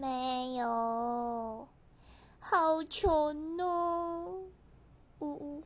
没有。好穷哦。呜呜。